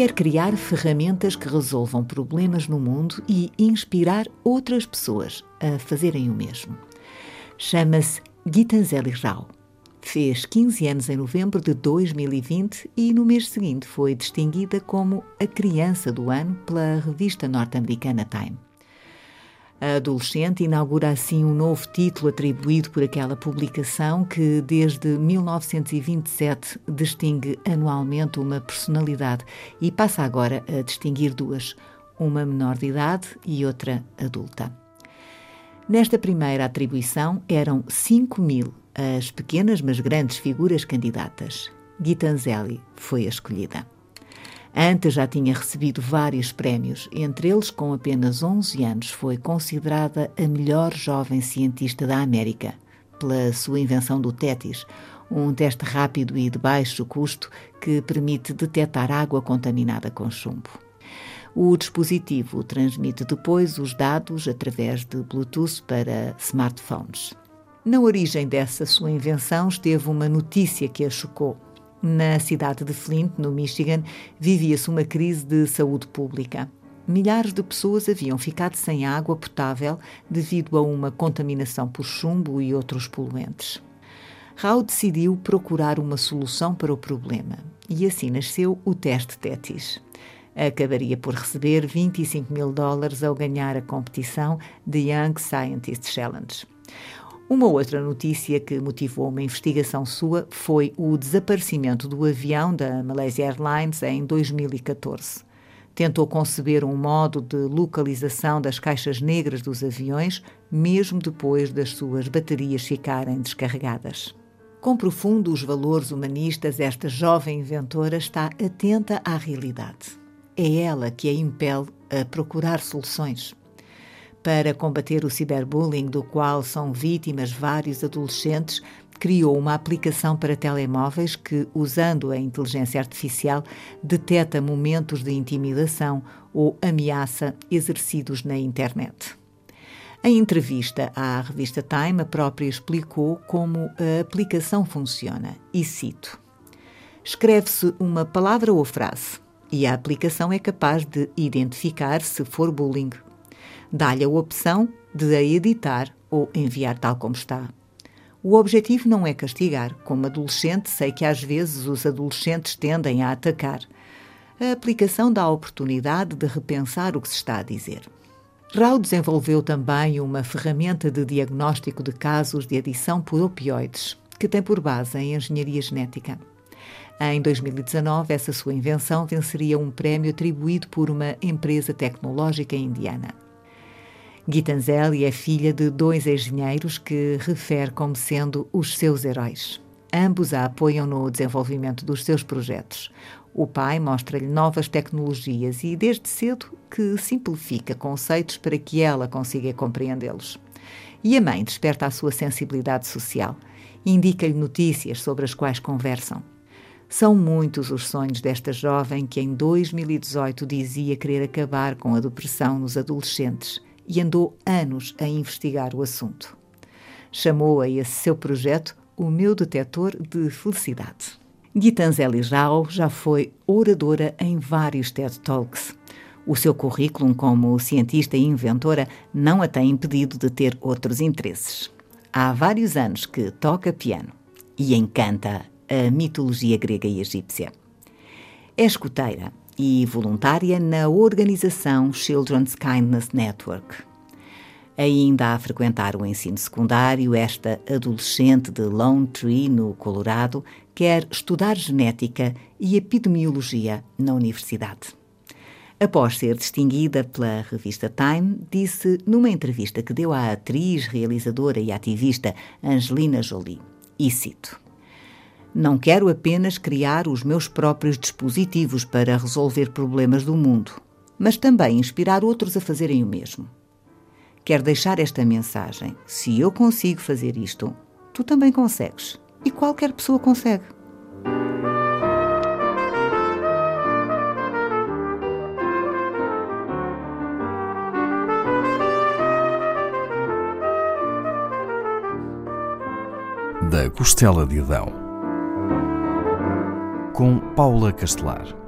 Quer criar ferramentas que resolvam problemas no mundo e inspirar outras pessoas a fazerem o mesmo. Chama-se Gitanzeli Rao. Fez 15 anos em novembro de 2020 e no mês seguinte foi distinguida como a criança do ano pela revista norte-americana Time. A adolescente inaugura assim um novo título atribuído por aquela publicação que, desde 1927, distingue anualmente uma personalidade e passa agora a distinguir duas, uma menor de idade e outra adulta. Nesta primeira atribuição eram 5 mil as pequenas mas grandes figuras candidatas. Gitanzelli foi a escolhida. Antes já tinha recebido vários prémios, entre eles, com apenas 11 anos, foi considerada a melhor jovem cientista da América, pela sua invenção do TETIS, um teste rápido e de baixo custo que permite detectar água contaminada com chumbo. O dispositivo transmite depois os dados através de Bluetooth para smartphones. Na origem dessa sua invenção esteve uma notícia que a chocou. Na cidade de Flint, no Michigan, vivia-se uma crise de saúde pública. Milhares de pessoas haviam ficado sem água potável devido a uma contaminação por chumbo e outros poluentes. Rao decidiu procurar uma solução para o problema e assim nasceu o teste TETIS. Acabaria por receber 25 mil dólares ao ganhar a competição The Young Scientist Challenge. Uma outra notícia que motivou uma investigação sua foi o desaparecimento do avião da Malaysia Airlines em 2014. Tentou conceber um modo de localização das caixas negras dos aviões, mesmo depois das suas baterias ficarem descarregadas. Com profundos valores humanistas, esta jovem inventora está atenta à realidade. É ela que a impele a procurar soluções para combater o ciberbullying, do qual são vítimas vários adolescentes, criou uma aplicação para telemóveis que, usando a inteligência artificial, detecta momentos de intimidação ou ameaça exercidos na internet. Em entrevista à revista Time, a própria explicou como a aplicação funciona e cito: Escreve-se uma palavra ou frase e a aplicação é capaz de identificar se for bullying dá-lhe a opção de a editar ou enviar tal como está. O objetivo não é castigar. Como adolescente, sei que às vezes os adolescentes tendem a atacar. A aplicação dá a oportunidade de repensar o que se está a dizer. Rao desenvolveu também uma ferramenta de diagnóstico de casos de adição por opioides, que tem por base a engenharia genética. Em 2019, essa sua invenção venceria um prémio atribuído por uma empresa tecnológica indiana. Gitanzelli é filha de dois engenheiros que refere como sendo os seus heróis. Ambos a apoiam no desenvolvimento dos seus projetos. O pai mostra-lhe novas tecnologias e, desde cedo, que simplifica conceitos para que ela consiga compreendê-los. E a mãe desperta a sua sensibilidade social. Indica-lhe notícias sobre as quais conversam. São muitos os sonhos desta jovem que, em 2018, dizia querer acabar com a depressão nos adolescentes e andou anos a investigar o assunto. Chamou a esse seu projeto o meu detetor de felicidade. Gitanzeli Zhao já foi oradora em vários TED Talks. O seu currículo como cientista e inventora não a tem impedido de ter outros interesses. Há vários anos que toca piano e encanta a mitologia grega e egípcia. É escuteira e voluntária na organização Children's Kindness Network. Ainda a frequentar o ensino secundário, esta adolescente de Lone Tree, no Colorado, quer estudar genética e epidemiologia na universidade. Após ser distinguida pela revista Time, disse numa entrevista que deu à atriz, realizadora e ativista Angelina Jolie, e cito: não quero apenas criar os meus próprios dispositivos para resolver problemas do mundo, mas também inspirar outros a fazerem o mesmo. quer deixar esta mensagem: se eu consigo fazer isto, tu também consegues. E qualquer pessoa consegue. Da Costela de Adão, com Paula Castelar.